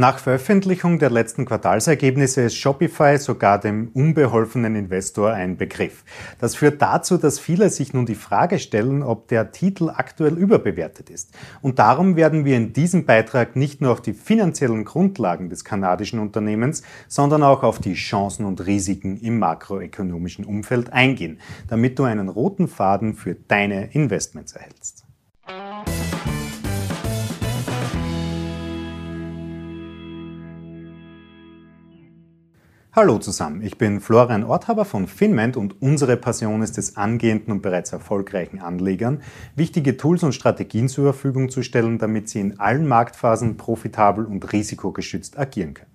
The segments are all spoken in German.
Nach Veröffentlichung der letzten Quartalsergebnisse ist Shopify sogar dem unbeholfenen Investor ein Begriff. Das führt dazu, dass viele sich nun die Frage stellen, ob der Titel aktuell überbewertet ist. Und darum werden wir in diesem Beitrag nicht nur auf die finanziellen Grundlagen des kanadischen Unternehmens, sondern auch auf die Chancen und Risiken im makroökonomischen Umfeld eingehen, damit du einen roten Faden für deine Investments erhältst. Hallo zusammen, ich bin Florian Orthaber von Finment und unsere Passion ist es, angehenden und bereits erfolgreichen Anlegern wichtige Tools und Strategien zur Verfügung zu stellen, damit sie in allen Marktphasen profitabel und risikogeschützt agieren können.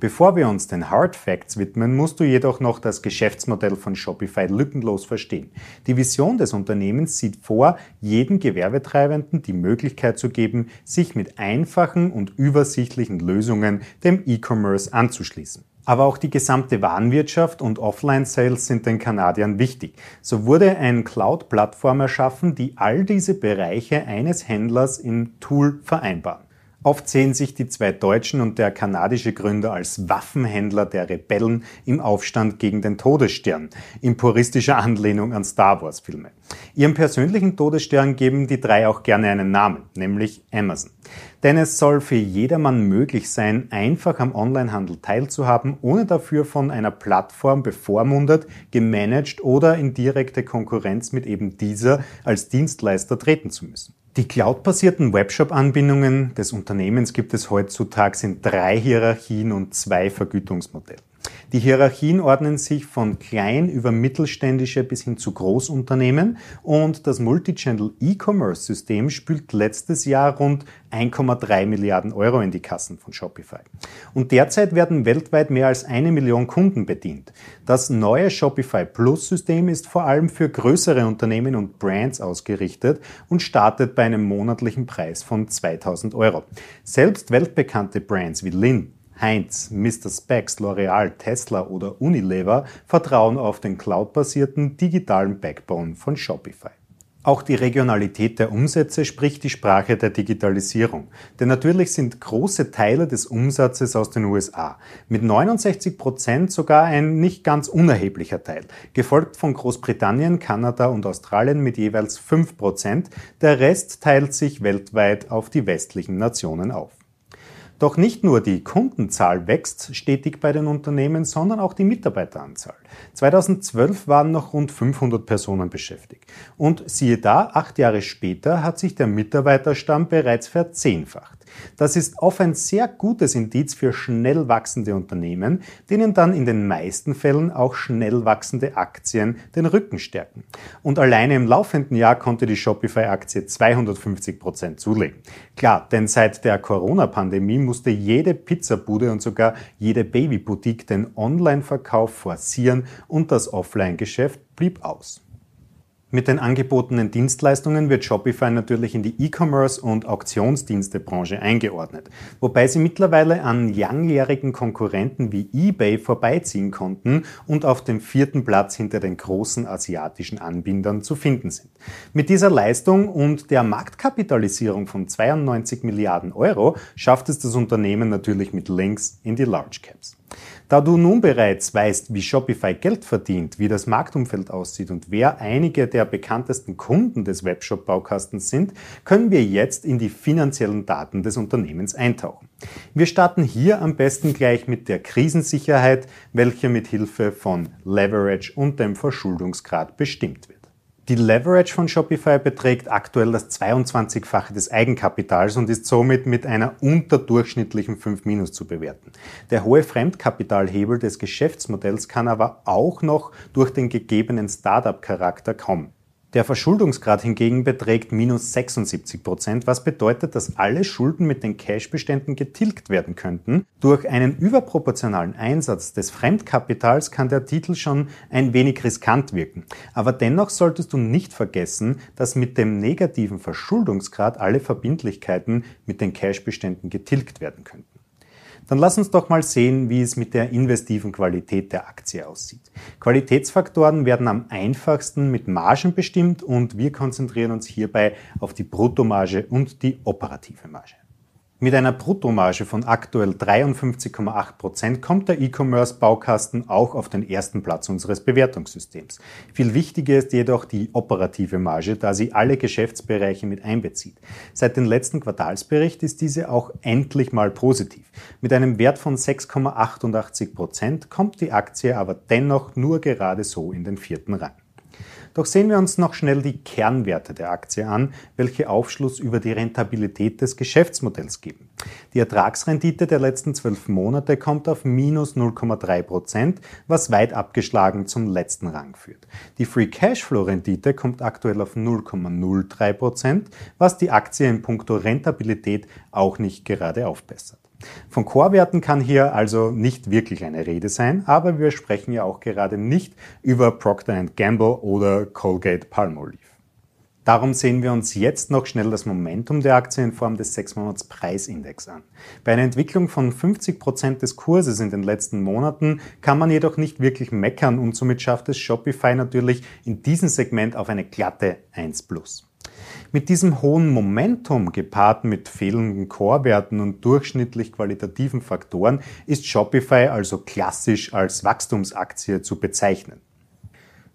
Bevor wir uns den Hard Facts widmen, musst du jedoch noch das Geschäftsmodell von Shopify lückenlos verstehen. Die Vision des Unternehmens sieht vor, jedem Gewerbetreibenden die Möglichkeit zu geben, sich mit einfachen und übersichtlichen Lösungen dem E-Commerce anzuschließen. Aber auch die gesamte Warenwirtschaft und Offline-Sales sind den Kanadiern wichtig. So wurde eine Cloud-Plattform erschaffen, die all diese Bereiche eines Händlers im Tool vereinbaren. Oft sehen sich die zwei Deutschen und der kanadische Gründer als Waffenhändler der Rebellen im Aufstand gegen den Todesstern, in puristischer Anlehnung an Star Wars-Filme. Ihrem persönlichen Todesstern geben die drei auch gerne einen Namen, nämlich Amazon. Denn es soll für jedermann möglich sein, einfach am Onlinehandel teilzuhaben, ohne dafür von einer Plattform bevormundet, gemanagt oder in direkte Konkurrenz mit eben dieser als Dienstleister treten zu müssen. Die cloud-basierten Webshop-Anbindungen des Unternehmens gibt es heutzutage in drei Hierarchien und zwei Vergütungsmodellen. Die Hierarchien ordnen sich von klein über mittelständische bis hin zu Großunternehmen und das Multichannel E-Commerce-System spült letztes Jahr rund 1,3 Milliarden Euro in die Kassen von Shopify. Und derzeit werden weltweit mehr als eine Million Kunden bedient. Das neue Shopify Plus-System ist vor allem für größere Unternehmen und Brands ausgerichtet und startet bei einem monatlichen Preis von 2000 Euro. Selbst weltbekannte Brands wie Lin, Heinz, Mr. Spex, L'Oreal, Tesla oder Unilever vertrauen auf den cloudbasierten digitalen Backbone von Shopify. Auch die Regionalität der Umsätze spricht die Sprache der Digitalisierung. Denn natürlich sind große Teile des Umsatzes aus den USA. Mit 69 Prozent sogar ein nicht ganz unerheblicher Teil. Gefolgt von Großbritannien, Kanada und Australien mit jeweils 5 Prozent. Der Rest teilt sich weltweit auf die westlichen Nationen auf. Doch nicht nur die Kundenzahl wächst stetig bei den Unternehmen, sondern auch die Mitarbeiteranzahl. 2012 waren noch rund 500 Personen beschäftigt. Und siehe da, acht Jahre später hat sich der Mitarbeiterstamm bereits verzehnfacht. Das ist oft ein sehr gutes Indiz für schnell wachsende Unternehmen, denen dann in den meisten Fällen auch schnell wachsende Aktien den Rücken stärken. Und alleine im laufenden Jahr konnte die Shopify-Aktie 250 Prozent zulegen. Klar, denn seit der Corona-Pandemie musste jede Pizzabude und sogar jede Babyboutique den Online-Verkauf forcieren und das Offline-Geschäft blieb aus. Mit den angebotenen Dienstleistungen wird Shopify natürlich in die E-Commerce- und Auktionsdienstebranche eingeordnet, wobei sie mittlerweile an langjährigen Konkurrenten wie eBay vorbeiziehen konnten und auf dem vierten Platz hinter den großen asiatischen Anbindern zu finden sind. Mit dieser Leistung und der Marktkapitalisierung von 92 Milliarden Euro schafft es das Unternehmen natürlich mit Links in die Large Caps. Da du nun bereits weißt, wie Shopify Geld verdient, wie das Marktumfeld aussieht und wer einige der bekanntesten Kunden des Webshop-Baukastens sind, können wir jetzt in die finanziellen Daten des Unternehmens eintauchen. Wir starten hier am besten gleich mit der Krisensicherheit, welche mit Hilfe von Leverage und dem Verschuldungsgrad bestimmt wird. Die Leverage von Shopify beträgt aktuell das 22-fache des Eigenkapitals und ist somit mit einer unterdurchschnittlichen 5 Minus zu bewerten. Der hohe Fremdkapitalhebel des Geschäftsmodells kann aber auch noch durch den gegebenen Startup-Charakter kommen. Der Verschuldungsgrad hingegen beträgt minus 76 Prozent, was bedeutet, dass alle Schulden mit den Cashbeständen getilgt werden könnten. Durch einen überproportionalen Einsatz des Fremdkapitals kann der Titel schon ein wenig riskant wirken. Aber dennoch solltest du nicht vergessen, dass mit dem negativen Verschuldungsgrad alle Verbindlichkeiten mit den Cashbeständen getilgt werden könnten. Dann lass uns doch mal sehen, wie es mit der investiven Qualität der Aktie aussieht. Qualitätsfaktoren werden am einfachsten mit Margen bestimmt und wir konzentrieren uns hierbei auf die Bruttomarge und die operative Marge. Mit einer Bruttomarge von aktuell 53,8 Prozent kommt der E-Commerce-Baukasten auch auf den ersten Platz unseres Bewertungssystems. Viel wichtiger ist jedoch die operative Marge, da sie alle Geschäftsbereiche mit einbezieht. Seit dem letzten Quartalsbericht ist diese auch endlich mal positiv. Mit einem Wert von 6,88 Prozent kommt die Aktie aber dennoch nur gerade so in den vierten Rang. Doch sehen wir uns noch schnell die Kernwerte der Aktie an, welche Aufschluss über die Rentabilität des Geschäftsmodells geben. Die Ertragsrendite der letzten zwölf Monate kommt auf minus 0,3 Prozent, was weit abgeschlagen zum letzten Rang führt. Die Free Cashflow Rendite kommt aktuell auf 0,03 Prozent, was die Aktie in puncto Rentabilität auch nicht gerade aufbessert. Von Chorwerten kann hier also nicht wirklich eine Rede sein, aber wir sprechen ja auch gerade nicht über Procter Gamble oder Colgate Palmolive. Darum sehen wir uns jetzt noch schnell das Momentum der Aktie in Form des 6 Monats Preisindex an. Bei einer Entwicklung von 50 Prozent des Kurses in den letzten Monaten kann man jedoch nicht wirklich meckern und somit schafft es Shopify natürlich in diesem Segment auf eine glatte 1 plus. Mit diesem hohen Momentum gepaart mit fehlenden Core-Werten und durchschnittlich qualitativen Faktoren ist Shopify also klassisch als Wachstumsaktie zu bezeichnen.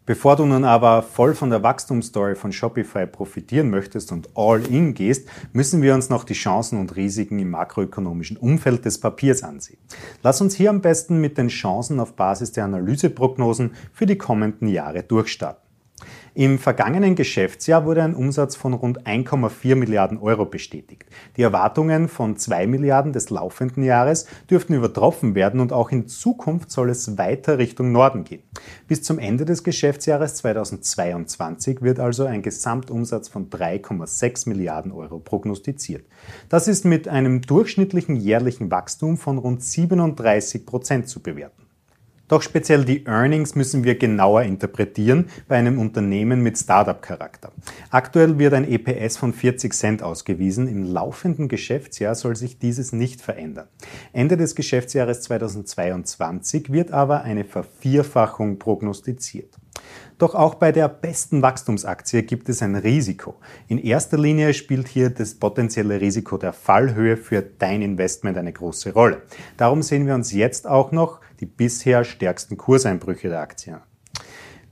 Bevor du nun aber voll von der Wachstumsstory von Shopify profitieren möchtest und all in gehst, müssen wir uns noch die Chancen und Risiken im makroökonomischen Umfeld des Papiers ansehen. Lass uns hier am besten mit den Chancen auf Basis der Analyseprognosen für die kommenden Jahre durchstarten. Im vergangenen Geschäftsjahr wurde ein Umsatz von rund 1,4 Milliarden Euro bestätigt. Die Erwartungen von 2 Milliarden des laufenden Jahres dürften übertroffen werden und auch in Zukunft soll es weiter Richtung Norden gehen. Bis zum Ende des Geschäftsjahres 2022 wird also ein Gesamtumsatz von 3,6 Milliarden Euro prognostiziert. Das ist mit einem durchschnittlichen jährlichen Wachstum von rund 37 Prozent zu bewerten. Doch speziell die Earnings müssen wir genauer interpretieren bei einem Unternehmen mit Startup-Charakter. Aktuell wird ein EPS von 40 Cent ausgewiesen. Im laufenden Geschäftsjahr soll sich dieses nicht verändern. Ende des Geschäftsjahres 2022 wird aber eine Vervierfachung prognostiziert. Doch auch bei der besten Wachstumsaktie gibt es ein Risiko. In erster Linie spielt hier das potenzielle Risiko der Fallhöhe für dein Investment eine große Rolle. Darum sehen wir uns jetzt auch noch die bisher stärksten Kurseinbrüche der Aktien.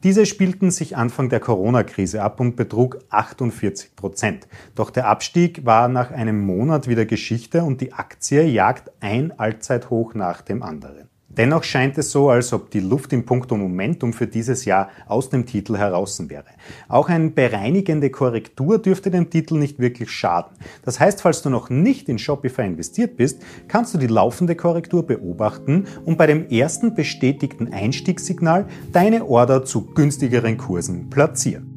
Diese spielten sich Anfang der Corona-Krise ab und betrug 48 Prozent. Doch der Abstieg war nach einem Monat wieder Geschichte und die Aktie jagt ein Allzeithoch nach dem anderen. Dennoch scheint es so, als ob die Luft im puncto Momentum für dieses Jahr aus dem Titel heraus wäre. Auch eine bereinigende Korrektur dürfte dem Titel nicht wirklich schaden. Das heißt, falls du noch nicht in Shopify investiert bist, kannst du die laufende Korrektur beobachten und bei dem ersten bestätigten Einstiegssignal deine Order zu günstigeren Kursen platzieren.